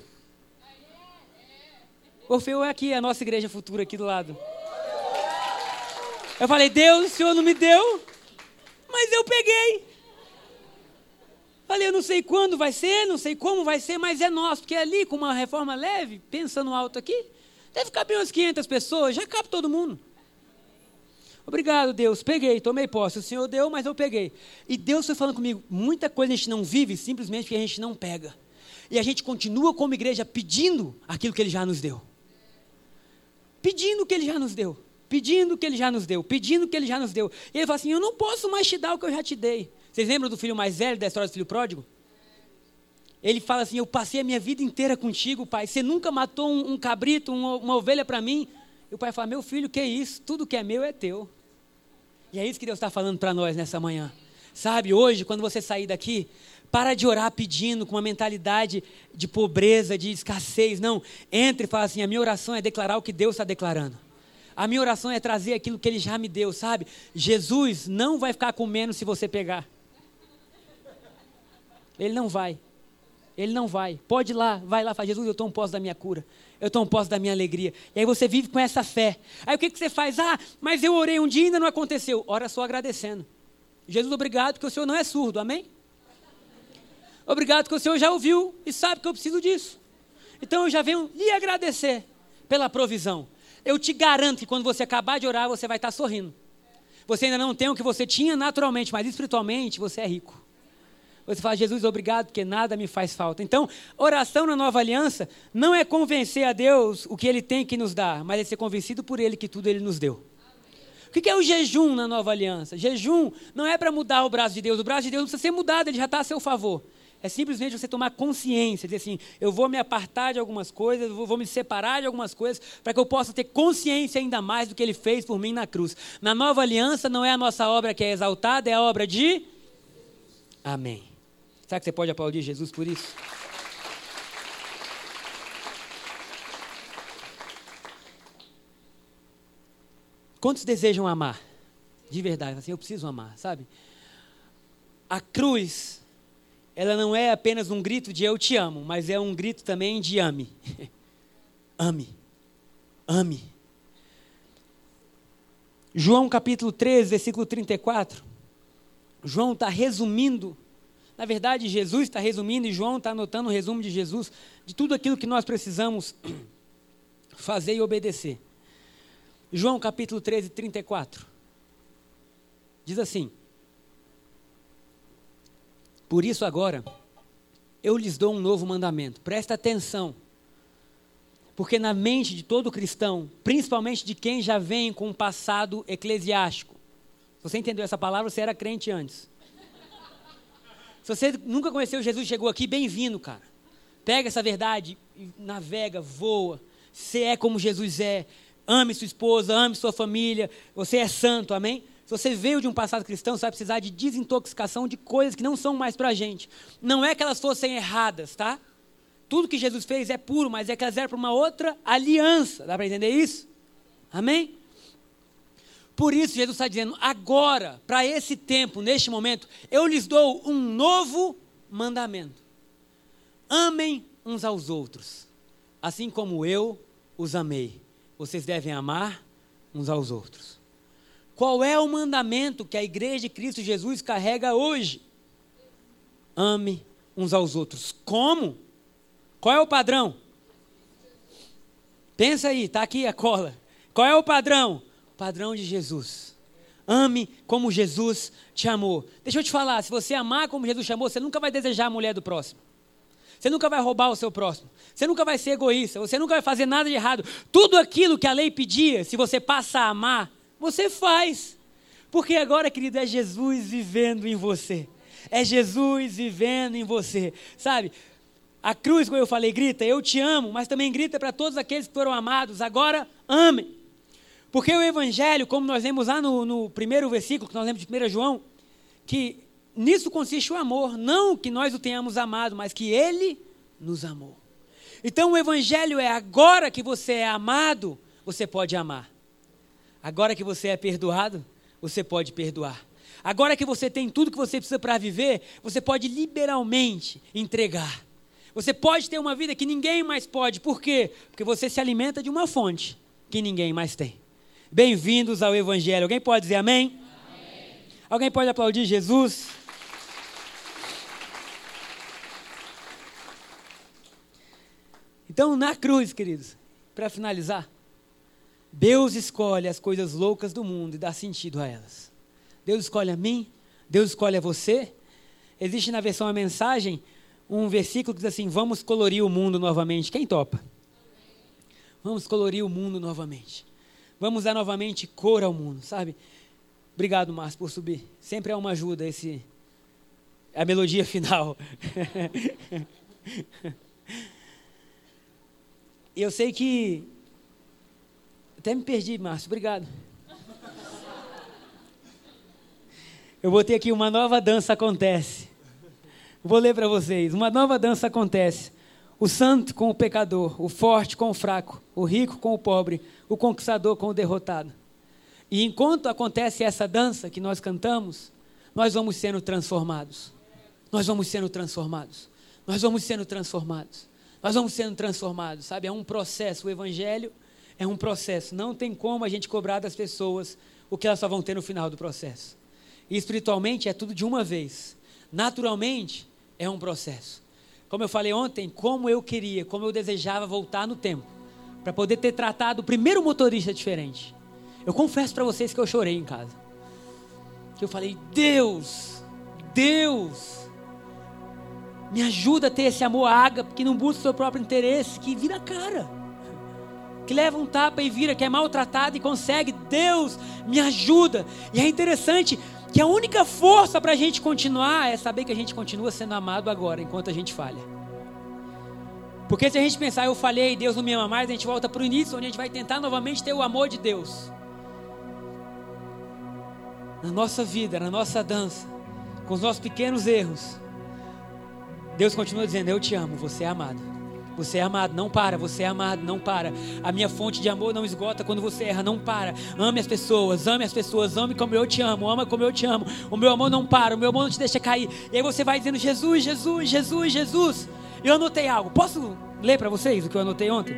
Orfeu é aqui, a nossa igreja futura aqui do lado. Eu falei, Deus, o Senhor não me deu, mas eu peguei. Falei, eu não sei quando vai ser, não sei como vai ser, mas é nosso, porque ali, com uma reforma leve, pensando alto aqui, deve caber umas 500 pessoas, já cabe todo mundo. Obrigado, Deus. Peguei, tomei posse. O Senhor deu, mas eu peguei. E Deus foi falando comigo. Muita coisa a gente não vive simplesmente porque a gente não pega. E a gente continua como igreja pedindo aquilo que Ele já nos deu. Pedindo o que Ele já nos deu. Pedindo o que Ele já nos deu. Pedindo o que Ele já nos deu. E Ele fala assim: Eu não posso mais te dar o que eu já te dei. Vocês lembram do filho mais velho, da história do filho pródigo? Ele fala assim: Eu passei a minha vida inteira contigo, pai. Você nunca matou um, um cabrito, uma, uma ovelha para mim. E o pai fala: Meu filho, que é isso? Tudo que é meu é teu. E é isso que Deus está falando para nós nessa manhã. Sabe, hoje, quando você sair daqui, para de orar pedindo com uma mentalidade de pobreza, de escassez. Não, entre e fala assim: a minha oração é declarar o que Deus está declarando. A minha oração é trazer aquilo que Ele já me deu, sabe? Jesus não vai ficar com menos se você pegar. Ele não vai. Ele não vai. Pode ir lá, vai lá, fala, Jesus, eu um posse da minha cura. Eu um posse da minha alegria. E aí você vive com essa fé. Aí o que, que você faz? Ah, mas eu orei um dia e ainda não aconteceu. Ora só agradecendo. Jesus, obrigado, porque o Senhor não é surdo, amém? Obrigado, porque o Senhor já ouviu e sabe que eu preciso disso. Então eu já venho lhe agradecer pela provisão. Eu te garanto que quando você acabar de orar, você vai estar sorrindo. Você ainda não tem o que você tinha naturalmente, mas espiritualmente você é rico. Você fala, Jesus, obrigado, porque nada me faz falta. Então, oração na nova aliança não é convencer a Deus o que Ele tem que nos dar, mas é ser convencido por Ele que tudo Ele nos deu. O que é o jejum na nova aliança? Jejum não é para mudar o braço de Deus. O braço de Deus não precisa ser mudado, ele já está a seu favor. É simplesmente você tomar consciência, dizer assim: eu vou me apartar de algumas coisas, eu vou me separar de algumas coisas, para que eu possa ter consciência ainda mais do que ele fez por mim na cruz. Na nova aliança, não é a nossa obra que é exaltada, é a obra de. Amém. Será que você pode aplaudir Jesus por isso? Quantos desejam amar? De verdade, assim, eu preciso amar, sabe? A cruz, ela não é apenas um grito de eu te amo, mas é um grito também de ame. ame. Ame. João capítulo 13, versículo 34. João está resumindo na verdade, Jesus está resumindo e João está anotando o resumo de Jesus, de tudo aquilo que nós precisamos fazer e obedecer. João capítulo 13, 34. Diz assim: Por isso agora, eu lhes dou um novo mandamento. Presta atenção. Porque na mente de todo cristão, principalmente de quem já vem com um passado eclesiástico, você entendeu essa palavra, você era crente antes. Se você nunca conheceu Jesus chegou aqui, bem-vindo, cara. Pega essa verdade, navega, voa. Você é como Jesus é. Ame sua esposa, ame sua família. Você é santo, amém? Se você veio de um passado cristão, você vai precisar de desintoxicação de coisas que não são mais para a gente. Não é que elas fossem erradas, tá? Tudo que Jesus fez é puro, mas é que elas eram para uma outra aliança. Dá para entender isso? Amém? Por isso, Jesus está dizendo: agora, para esse tempo, neste momento, eu lhes dou um novo mandamento. Amem uns aos outros, assim como eu os amei. Vocês devem amar uns aos outros. Qual é o mandamento que a igreja de Cristo Jesus carrega hoje? Ame uns aos outros. Como? Qual é o padrão? Pensa aí, está aqui a cola. Qual é o padrão? O padrão de Jesus. Ame como Jesus te amou. Deixa eu te falar, se você amar como Jesus te amou, você nunca vai desejar a mulher do próximo. Você nunca vai roubar o seu próximo. Você nunca vai ser egoísta. Você nunca vai fazer nada de errado. Tudo aquilo que a lei pedia, se você passa a amar, você faz. Porque agora, querido, é Jesus vivendo em você. É Jesus vivendo em você. Sabe? A cruz, como eu falei, grita, eu te amo, mas também grita para todos aqueles que foram amados, agora amem. Porque o Evangelho, como nós lemos lá no, no primeiro versículo, que nós lemos de 1 João, que nisso consiste o amor, não que nós o tenhamos amado, mas que Ele nos amou. Então o Evangelho é agora que você é amado, você pode amar. Agora que você é perdoado, você pode perdoar. Agora que você tem tudo que você precisa para viver, você pode liberalmente entregar. Você pode ter uma vida que ninguém mais pode. Por quê? Porque você se alimenta de uma fonte que ninguém mais tem. Bem-vindos ao Evangelho. Alguém pode dizer amém? amém? Alguém pode aplaudir Jesus? Então, na cruz, queridos, para finalizar, Deus escolhe as coisas loucas do mundo e dá sentido a elas. Deus escolhe a mim, Deus escolhe a você. Existe na versão a mensagem um versículo que diz assim: Vamos colorir o mundo novamente. Quem topa? Vamos colorir o mundo novamente. Vamos dar novamente cor ao mundo, sabe? Obrigado, Márcio, por subir. Sempre é uma ajuda esse a melodia final. eu sei que. Até me perdi, Márcio, obrigado. Eu botei aqui uma nova dança acontece. Vou ler para vocês. Uma nova dança acontece. O santo com o pecador, o forte com o fraco, o rico com o pobre, o conquistador com o derrotado. E enquanto acontece essa dança que nós cantamos, nós vamos sendo transformados. Nós vamos sendo transformados. Nós vamos sendo transformados. Nós vamos sendo transformados, sabe? É um processo. O Evangelho é um processo. Não tem como a gente cobrar das pessoas o que elas só vão ter no final do processo. E espiritualmente é tudo de uma vez. Naturalmente é um processo. Como eu falei ontem, como eu queria, como eu desejava voltar no tempo para poder ter tratado o primeiro motorista diferente. Eu confesso para vocês que eu chorei em casa. Que eu falei: "Deus, Deus, me ajuda a ter esse amor ágape que não busca o seu próprio interesse, que vira cara. Que leva um tapa e vira, que é maltratado e consegue. Deus, me ajuda. E é interessante que a única força para a gente continuar é saber que a gente continua sendo amado agora, enquanto a gente falha. Porque se a gente pensar, eu falhei, Deus não me ama mais, a gente volta para o início, onde a gente vai tentar novamente ter o amor de Deus. Na nossa vida, na nossa dança, com os nossos pequenos erros Deus continua dizendo: Eu te amo, você é amado. Você é amado, não para, você é amado, não para. A minha fonte de amor não esgota quando você erra, não para. Ame as pessoas, ame as pessoas, ame como eu te amo, ama como eu te amo. O meu amor não para, o meu amor não te deixa cair. E aí você vai dizendo: Jesus, Jesus, Jesus, Jesus. Eu anotei algo. Posso ler para vocês o que eu anotei ontem?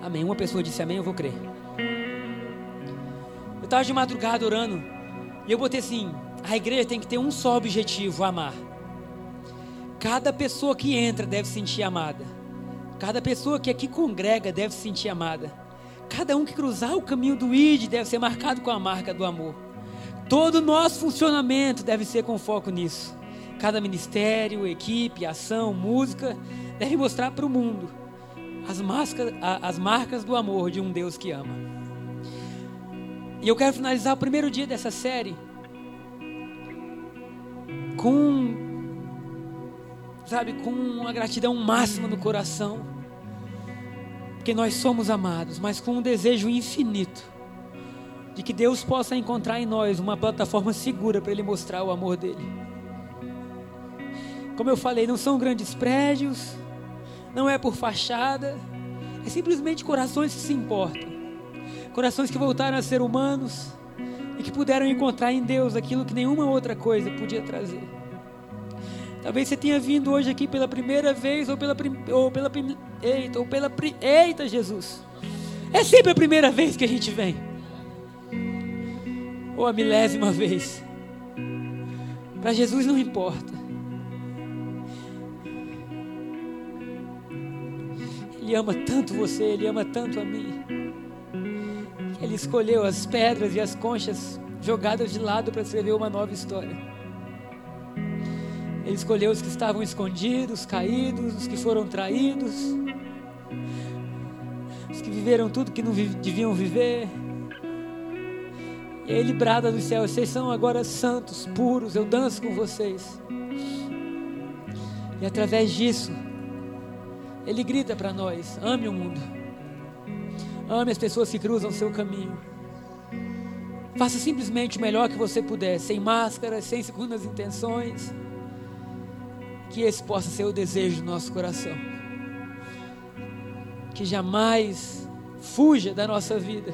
Amém. Uma pessoa disse amém, eu vou crer. Eu estava de madrugada orando e eu botei assim: a igreja tem que ter um só objetivo: amar. Cada pessoa que entra deve se sentir amada. Cada pessoa que aqui congrega deve se sentir amada. Cada um que cruzar o caminho do ID deve ser marcado com a marca do amor. Todo o nosso funcionamento deve ser com foco nisso. Cada ministério, equipe, ação, música deve mostrar para o mundo as, máscaras, as marcas do amor de um Deus que ama. E eu quero finalizar o primeiro dia dessa série com sabe, com uma gratidão máxima no coração, porque nós somos amados, mas com um desejo infinito de que Deus possa encontrar em nós uma plataforma segura para Ele mostrar o amor dele. Como eu falei, não são grandes prédios, não é por fachada, é simplesmente corações que se importam, corações que voltaram a ser humanos e que puderam encontrar em Deus aquilo que nenhuma outra coisa podia trazer. Talvez você tenha vindo hoje aqui pela primeira vez ou pela ou pela eita, ou pela eita Jesus. É sempre a primeira vez que a gente vem. Ou a milésima vez. Para Jesus não importa. Ele ama tanto você, ele ama tanto a mim. Ele escolheu as pedras e as conchas jogadas de lado para escrever uma nova história. Ele escolheu os que estavam escondidos, caídos, os que foram traídos, os que viveram tudo que não deviam viver. E ele brada do céu: vocês são agora santos, puros, eu danço com vocês. E através disso, ele grita para nós: ame o mundo, ame as pessoas que cruzam o seu caminho. Faça simplesmente o melhor que você puder, sem máscaras, sem segundas intenções que esse possa ser o desejo do nosso coração. Que jamais fuja da nossa vida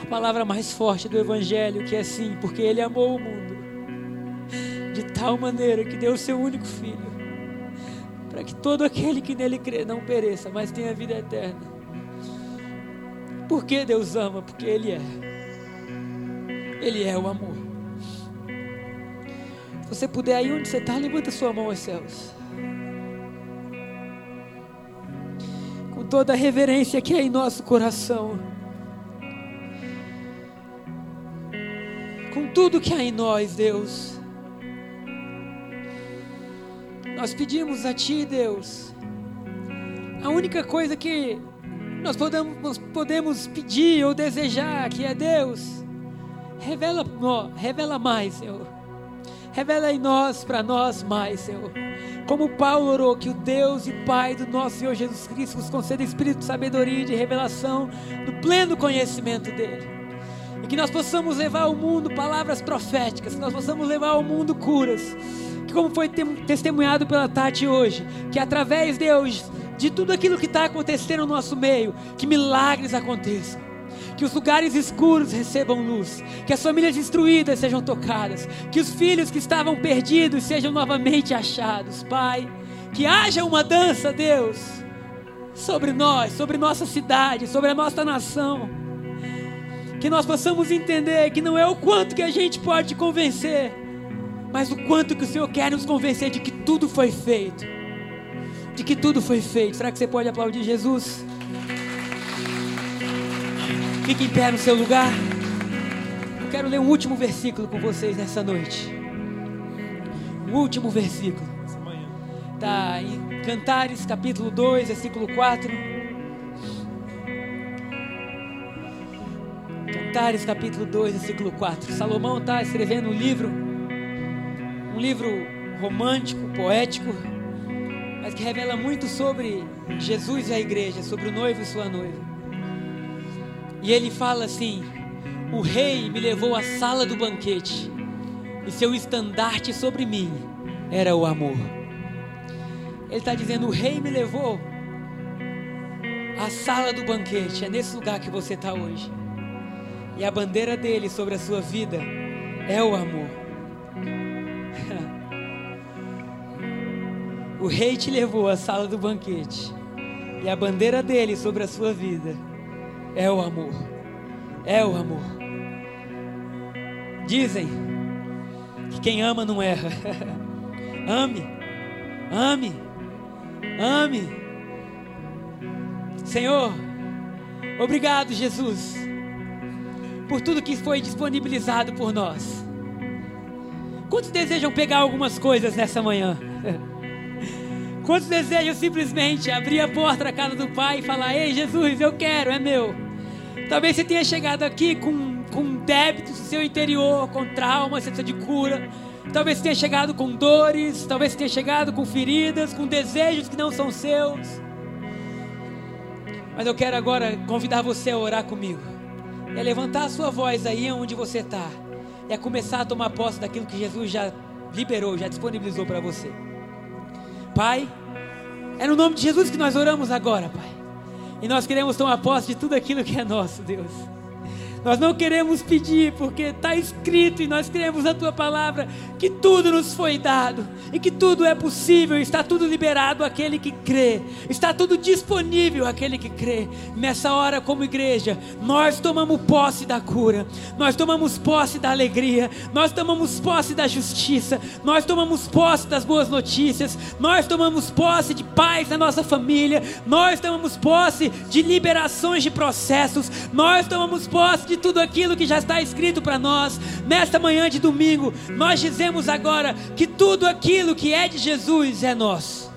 a palavra mais forte do Evangelho, que é sim, porque Ele amou o mundo de tal maneira que deu o seu único filho, para que todo aquele que nele crê não pereça, mas tenha vida eterna. Por que Deus ama? Porque Ele é. Ele é o amor. Você puder, aí onde você está, levanta sua mão aos céus. Com toda a reverência que é em nosso coração. Com tudo que há em nós, Deus. Nós pedimos a Ti, Deus. A única coisa que nós podemos, podemos pedir ou desejar, que é Deus, revela, revela mais, Senhor Revela em nós, para nós mais, Senhor. Como Paulo orou, que o Deus e Pai do nosso Senhor Jesus Cristo nos conceda espírito de sabedoria e de revelação, no pleno conhecimento dEle. E que nós possamos levar ao mundo palavras proféticas, que nós possamos levar ao mundo curas. Que como foi testemunhado pela Tati hoje, que através, Deus, de tudo aquilo que está acontecendo no nosso meio, que milagres aconteçam que os lugares escuros recebam luz, que as famílias destruídas sejam tocadas, que os filhos que estavam perdidos sejam novamente achados, Pai. Que haja uma dança, Deus, sobre nós, sobre nossa cidade, sobre a nossa nação. Que nós possamos entender que não é o quanto que a gente pode convencer, mas o quanto que o Senhor quer nos convencer de que tudo foi feito. De que tudo foi feito. Será que você pode aplaudir Jesus? Fique em pé no seu lugar. Eu quero ler um último versículo com vocês nessa noite. Um último versículo. Está em Cantares, capítulo 2, versículo 4. Cantares, capítulo 2, versículo 4. Salomão está escrevendo um livro, um livro romântico, poético, mas que revela muito sobre Jesus e a igreja, sobre o noivo e sua noiva. E ele fala assim: O rei me levou à sala do banquete, e seu estandarte sobre mim era o amor. Ele está dizendo: O rei me levou à sala do banquete, é nesse lugar que você está hoje. E a bandeira dele sobre a sua vida é o amor. o rei te levou à sala do banquete, e a bandeira dele sobre a sua vida é o amor. É o amor. Dizem que quem ama não erra. ame, ame, ame. Senhor, obrigado, Jesus, por tudo que foi disponibilizado por nós. Quantos desejam pegar algumas coisas nessa manhã? Quantos desejam simplesmente abrir a porta da casa do Pai e falar: Ei, Jesus, eu quero, é meu. Talvez você tenha chegado aqui com, com débitos no seu interior, com traumas, você precisa de cura. Talvez você tenha chegado com dores, talvez você tenha chegado com feridas, com desejos que não são seus. Mas eu quero agora convidar você a orar comigo. é levantar a sua voz aí onde você está. É começar a tomar posse daquilo que Jesus já liberou, já disponibilizou para você. Pai, é no nome de Jesus que nós oramos agora, Pai. E nós queremos tomar posse de tudo aquilo que é nosso, Deus. Nós não queremos pedir, porque está escrito e nós queremos a tua palavra que tudo nos foi dado e que tudo é possível, está tudo liberado aquele que crê, está tudo disponível aquele que crê. Nessa hora, como igreja, nós tomamos posse da cura, nós tomamos posse da alegria, nós tomamos posse da justiça, nós tomamos posse das boas notícias, nós tomamos posse de paz na nossa família, nós tomamos posse de liberações de processos, nós tomamos posse de tudo aquilo que já está escrito para nós. Nesta manhã de domingo, nós dizemos agora que tudo aquilo que é de Jesus é nosso.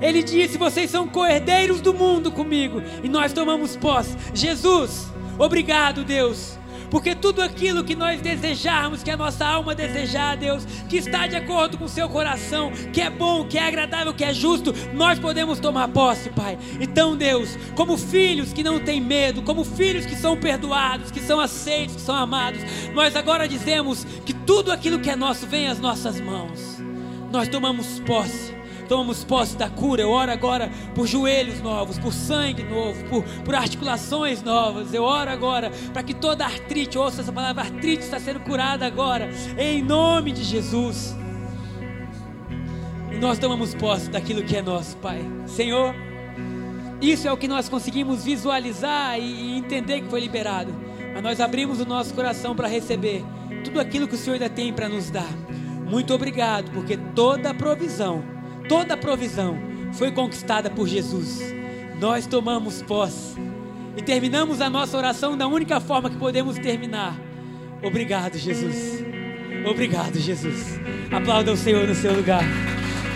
Ele disse: Vocês são coerdeiros do mundo comigo, e nós tomamos posse. Jesus, obrigado, Deus porque tudo aquilo que nós desejarmos, que a nossa alma desejar, Deus, que está de acordo com o seu coração, que é bom, que é agradável, que é justo, nós podemos tomar posse, Pai. Então, Deus, como filhos que não têm medo, como filhos que são perdoados, que são aceitos, que são amados, nós agora dizemos que tudo aquilo que é nosso vem às nossas mãos. Nós tomamos posse tomamos posse da cura. Eu oro agora por joelhos novos, por sangue novo, por, por articulações novas. Eu oro agora para que toda artrite, ouça essa palavra, artrite está sendo curada agora, em nome de Jesus. E nós tomamos posse daquilo que é nosso, Pai. Senhor, isso é o que nós conseguimos visualizar e, e entender que foi liberado. Mas nós abrimos o nosso coração para receber tudo aquilo que o Senhor ainda tem para nos dar. Muito obrigado, porque toda a provisão toda a provisão foi conquistada por Jesus. Nós tomamos posse e terminamos a nossa oração da única forma que podemos terminar. Obrigado, Jesus. Obrigado, Jesus. Aplauda o Senhor no seu lugar.